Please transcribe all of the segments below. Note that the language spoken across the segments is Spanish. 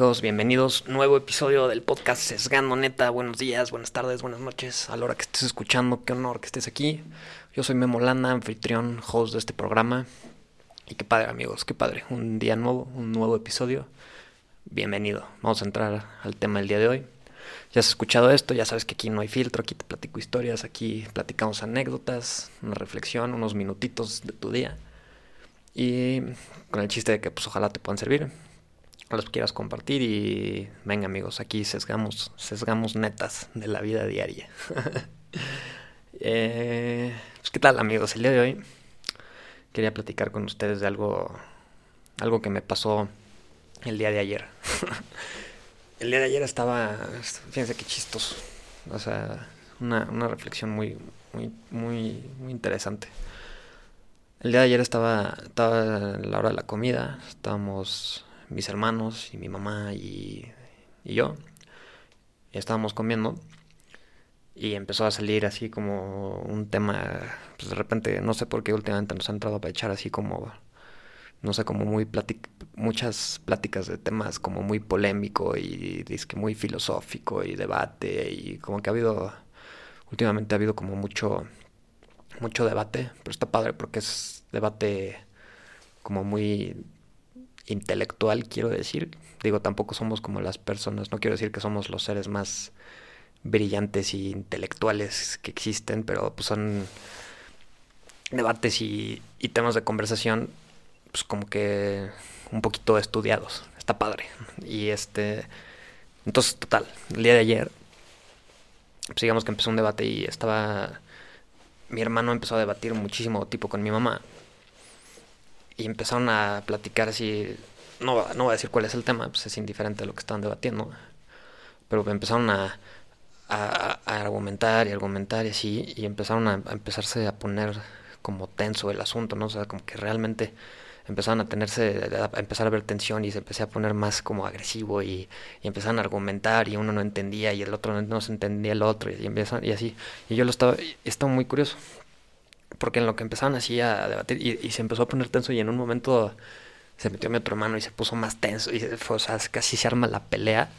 Bienvenidos. Nuevo episodio del podcast Sesgando Neta. Buenos días, buenas tardes, buenas noches. A la hora que estés escuchando, qué honor que estés aquí. Yo soy Memo Landa, anfitrión, host de este programa. Y qué padre, amigos, qué padre. Un día nuevo, un nuevo episodio. Bienvenido. Vamos a entrar al tema del día de hoy. Ya has escuchado esto, ya sabes que aquí no hay filtro, aquí te platico historias, aquí platicamos anécdotas, una reflexión, unos minutitos de tu día. Y con el chiste de que pues ojalá te puedan servir los quieras compartir y venga amigos, aquí sesgamos, sesgamos netas de la vida diaria. eh, pues, ¿Qué tal amigos? El día de hoy quería platicar con ustedes de algo, algo que me pasó el día de ayer. el día de ayer estaba, fíjense qué chistoso, o sea, una, una reflexión muy, muy, muy, muy interesante. El día de ayer estaba, estaba la hora de la comida, estábamos mis hermanos y mi mamá y, yo. estábamos comiendo y empezó a salir así como un tema, pues de repente, no sé por qué últimamente nos ha entrado a echar así como, no sé, como muy muchas pláticas de temas como muy polémico y muy filosófico y debate y como que ha habido, últimamente ha habido como mucho, mucho debate, pero está padre porque es debate como muy intelectual, quiero decir. Digo, tampoco somos como las personas, no quiero decir que somos los seres más brillantes y intelectuales que existen, pero pues son debates y, temas de conversación, pues como que un poquito estudiados. Está padre. Y este. Entonces, total, el día de ayer, pues digamos que empezó un debate y estaba. Mi hermano empezó a debatir muchísimo tipo con mi mamá y empezaron a platicar así, no, no voy a decir cuál es el tema, pues es indiferente a lo que estaban debatiendo, pero empezaron a, a, argumentar y argumentar y así, y empezaron a, empezarse a poner como tenso el asunto, ¿no? O sea, como que realmente empezaron a tenerse, a empezar a ver tensión y se empecé a poner más como agresivo y, y, empezaron a argumentar y uno no entendía y el otro no, se entendía el otro y, empiezan, y así. Y yo lo estaba, estaba muy curioso porque en lo que empezaron así a debatir y, se empezó a poner tenso y en un momento se metió mi otro hermano y se puso más tenso y fue, o sea, casi se arma la pelea.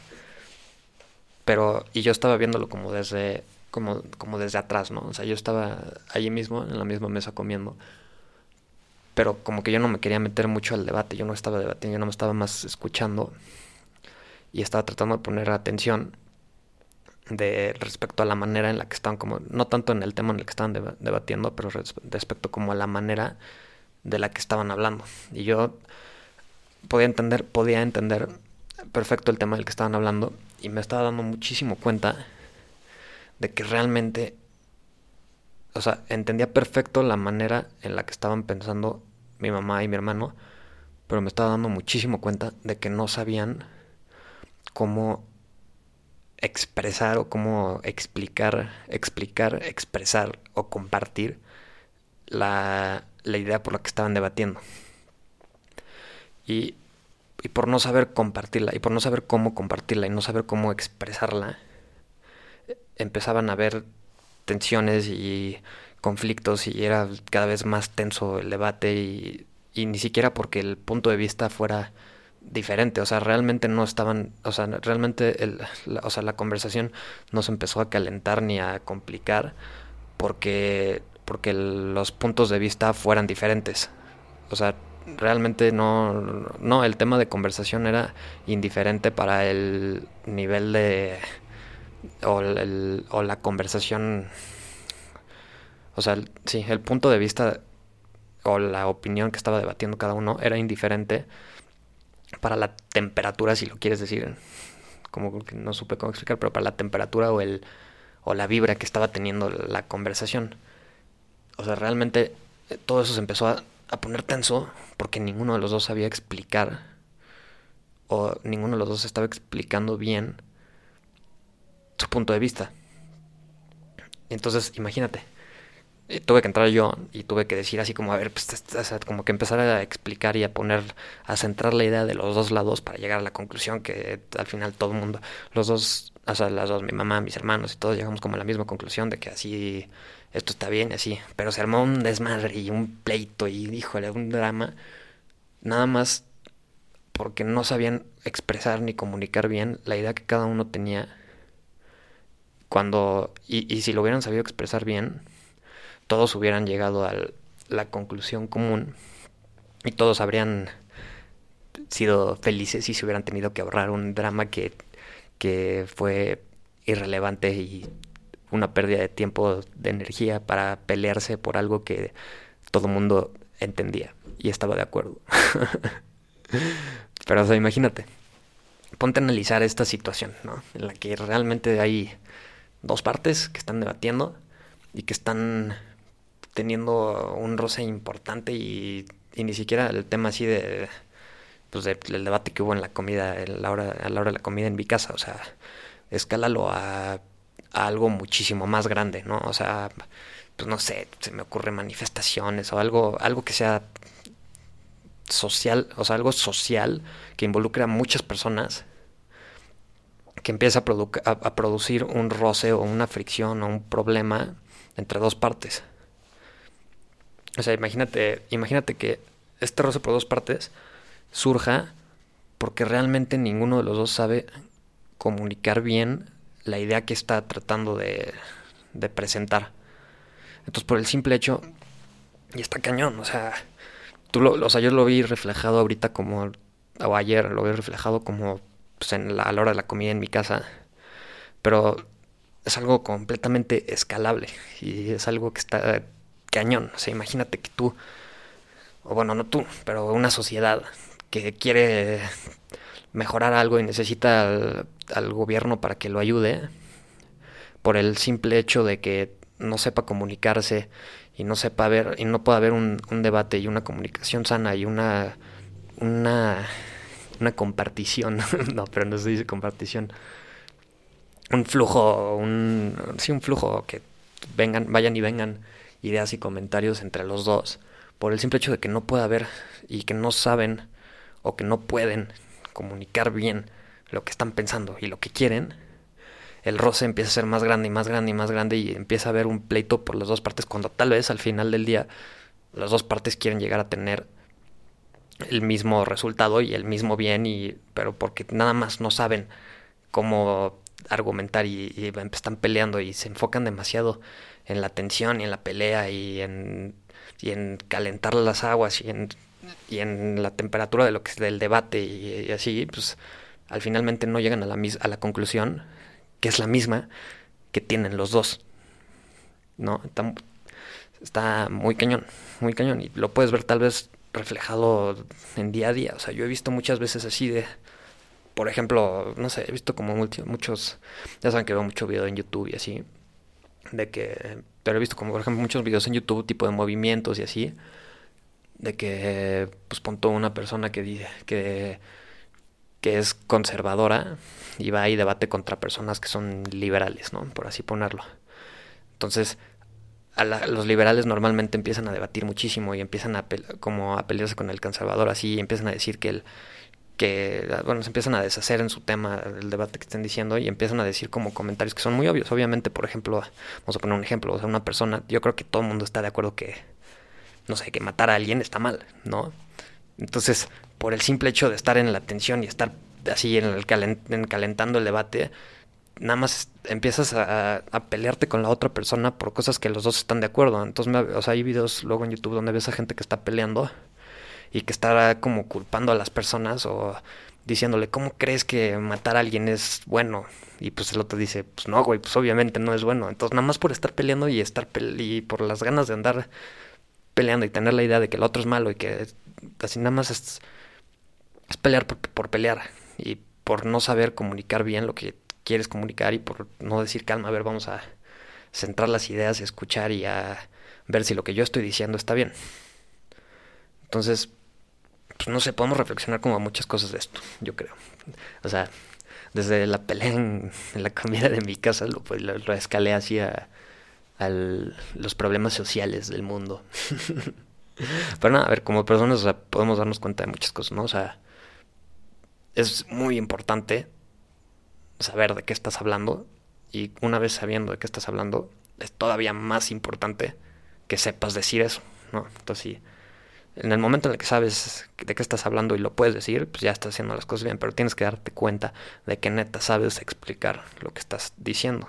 Pero, y yo estaba viéndolo como desde, como, como desde atrás, ¿no? O sea, yo estaba allí mismo, en la misma mesa comiendo. Pero como que yo no me quería meter mucho al debate, yo no estaba debatiendo, yo no me estaba más escuchando. Y estaba tratando de poner atención de respecto a la manera en la que estaban como no tanto en el tema en el que estaban debatiendo pero respecto como a la manera de la que estaban hablando. Y yo podía entender podía entender perfecto el tema del que estaban hablando y me estaba dando muchísimo cuenta de que realmente o sea entendía perfecto la manera en la que estaban pensando mi mamá y mi hermano pero me estaba dando muchísimo cuenta de que no sabían cómo expresar o cómo explicar, explicar, expresar o compartir la, la idea por la que estaban debatiendo. Y, y, por no saber compartirla, y por no saber cómo compartirla, y no saber cómo expresarla, empezaban a haber tensiones y conflictos y era cada vez más tenso el debate y, y ni siquiera porque el punto de vista fuera diferente, o sea, realmente no estaban, o sea, realmente el, o sea, la conversación no se empezó a calentar ni a complicar porque, porque los puntos de vista fueran diferentes. O sea, realmente no, no, el tema de conversación era indiferente para el nivel de, o, el, o la conversación, o sea, sí, el punto de vista o la opinión que estaba debatiendo cada uno era indiferente para la temperatura, si lo quieres decir, como que no supe cómo explicar, pero para la temperatura o el o la vibra que estaba teniendo la conversación. O sea, realmente eh, todo eso se empezó a, a poner tenso porque ninguno de los dos sabía explicar o ninguno de los dos estaba explicando bien su punto de vista. Entonces, imagínate, tuve que entrar yo y tuve que decir así como, a ver, pues, como que empezar a explicar y a poner, a centrar la idea de los dos lados para llegar a la conclusión que al final todo el mundo, los dos, o sea, las dos, mi mamá, mis hermanos y todos llegamos como a la misma conclusión de que así, esto está bien y así, pero se armó un desmadre y un pleito y, híjole, un drama, nada más porque no sabían expresar ni comunicar bien la idea que cada uno tenía. Cuando, y si lo hubieran sabido expresar bien, todos hubieran llegado a la conclusión común y todos habrían sido felices y se hubieran tenido que ahorrar un drama que, que fue irrelevante y una pérdida de tiempo, de energía para pelearse por algo que todo mundo entendía y estaba de acuerdo. Pero, imagínate, ponte a analizar esta situación, ¿no? En la que realmente hay dos partes que están debatiendo y que están teniendo un roce importante y, ni siquiera el tema así de pues del debate que hubo en la comida la hora, a la hora de la comida en mi casa o sea escálalo a, a algo muchísimo más grande no o sea pues no sé se me ocurre manifestaciones o algo algo que sea social o sea algo social que involucre a muchas personas que empieza a producir un roce o una fricción o un problema entre dos partes o sea, imagínate, imagínate que este roce por dos partes surja porque realmente ninguno de los dos sabe comunicar bien la idea que está tratando de, presentar. Entonces, por el simple hecho, y está cañón, o sea, tú lo, o sea, yo lo vi reflejado ahorita como, o ayer lo vi reflejado como pues, en a la hora de la comida en mi casa, pero es algo completamente escalable y es algo que está cañón. O sea, imagínate que tú, o bueno, no tú, pero una sociedad que quiere mejorar algo y necesita al, gobierno para que lo ayude, por el simple hecho de que no sepa comunicarse y no sepa ver y no pueda haber un, un debate y una comunicación sana y una una una compartición no pero no se dice compartición un flujo un sí un flujo que vengan vayan y vengan ideas y comentarios entre los dos por el simple hecho de que no puede haber y que no saben o que no pueden comunicar bien lo que están pensando y lo que quieren, el roce empieza a ser más grande y más grande y más grande y empieza a haber un pleito por las dos partes cuando tal vez al final del día las dos partes quieren llegar a tener el mismo resultado y el mismo bien y pero porque nada más no saben cómo argumentar y, y están peleando y se enfocan demasiado en la tensión y en la pelea y en, calentar las aguas y en, la temperatura de lo que es del debate y, así, pues al finalmente no llegan a la, a la conclusión que es la misma que tienen los dos. ¿No? Está muy cañón, muy cañón. Y lo puedes ver tal vez reflejado en día a día. O sea, yo he visto muchas veces así de, por ejemplo, no sé, he visto como muchos, ya saben que veo mucho video en YouTube y así, de que, pero he visto como por ejemplo muchos videos en YouTube tipo de movimientos y así, de que pues punto una persona que dice que, que es conservadora y va y debate contra personas que son liberales, ¿no? Por así ponerlo. Entonces, a los liberales normalmente empiezan a debatir muchísimo y empiezan a como a pelearse con el conservador así y empiezan a decir que el que, bueno, se empiezan a deshacer en su tema el debate que estén diciendo y empiezan a decir como comentarios que son muy obvios. Obviamente, por ejemplo, vamos a poner un ejemplo, o sea, una persona, yo creo que todo el mundo está de acuerdo que, no sé, que matar a alguien está mal, ¿no? Entonces, por el simple hecho de estar en la tensión y estar así en el calentando el debate, nada más empiezas a, a, pelearte con la otra persona por cosas que los dos están de acuerdo. Entonces, o sea, hay videos luego en YouTube donde ves a gente que está peleando y que estará como culpando a las personas o diciéndole, ¿cómo crees que matar a alguien es bueno? Y pues el otro dice, pues no, güey, pues obviamente no es bueno. Entonces, nada más por estar peleando y estar y por las ganas de andar peleando y tener la idea de que el otro es malo y que así nada más es, es pelear por, por, pelear y por no saber comunicar bien lo que quieres comunicar y por no decir calma, a ver, vamos a centrar las ideas escuchar y a ver si lo que yo estoy diciendo está bien. Entonces, pues no sé, podemos reflexionar como muchas cosas de esto, yo creo. O sea, desde la pelea en, la comida de mi casa lo, pues, lo, lo escalé hacia los problemas sociales del mundo. Pero nada, a ver, como personas o sea, podemos darnos cuenta de muchas cosas, ¿no? O sea, es muy importante saber de qué estás hablando y una vez sabiendo de qué estás hablando, es todavía más importante que sepas decir eso, ¿no? Entonces, sí en el momento en el que sabes de qué estás hablando y lo puedes decir, pues ya estás haciendo las cosas bien, pero tienes que darte cuenta de que neta sabes explicar lo que estás diciendo.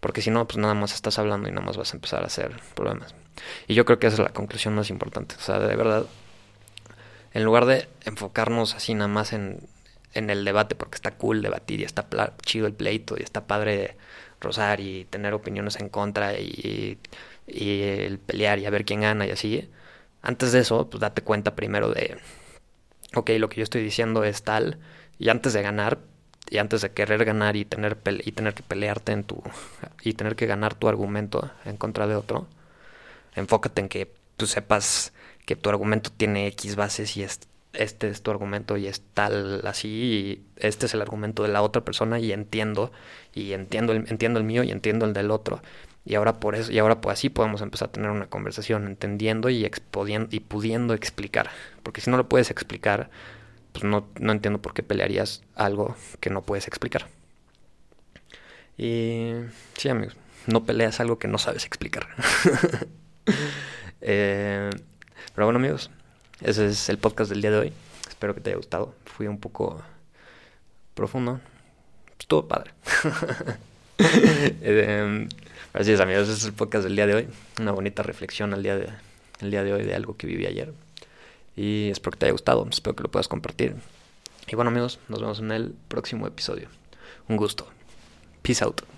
Porque si no, pues nada más estás hablando y nada más vas a empezar a hacer problemas. Y yo creo que esa es la conclusión más importante. O sea, de verdad, en lugar de enfocarnos así nada más en, en el debate, porque está cool debatir y está chido el pleito y está padre rozar y tener opiniones en contra y, y el pelear y a ver quién gana y así antes de eso, pues date cuenta primero de, ok, lo que yo estoy diciendo es tal, y antes de ganar, y antes de querer ganar y tener, y tener que pelearte en tu, y tener que ganar tu argumento en contra de otro, enfócate en que tú sepas que tu argumento tiene X bases y es, este es tu argumento y es tal así, y este es el argumento de la otra persona y entiendo, y entiendo el, entiendo el mío y entiendo el del otro. Y ahora por eso, y ahora pues así podemos empezar a tener una conversación entendiendo y, y pudiendo explicar. Porque si no lo puedes explicar, pues no, no entiendo por qué pelearías algo que no puedes explicar. Y sí, amigos, no peleas algo que no sabes explicar. eh, pero bueno, amigos, ese es el podcast del día de hoy. Espero que te haya gustado. Fui un poco profundo. Estuvo padre. eh, Así es, amigos, es el podcast del día de hoy. Una bonita reflexión al día de, el día de hoy de algo que viví ayer. Y espero que te haya gustado, espero que lo puedas compartir. Y bueno, amigos, nos vemos en el próximo episodio. Un gusto. Peace out.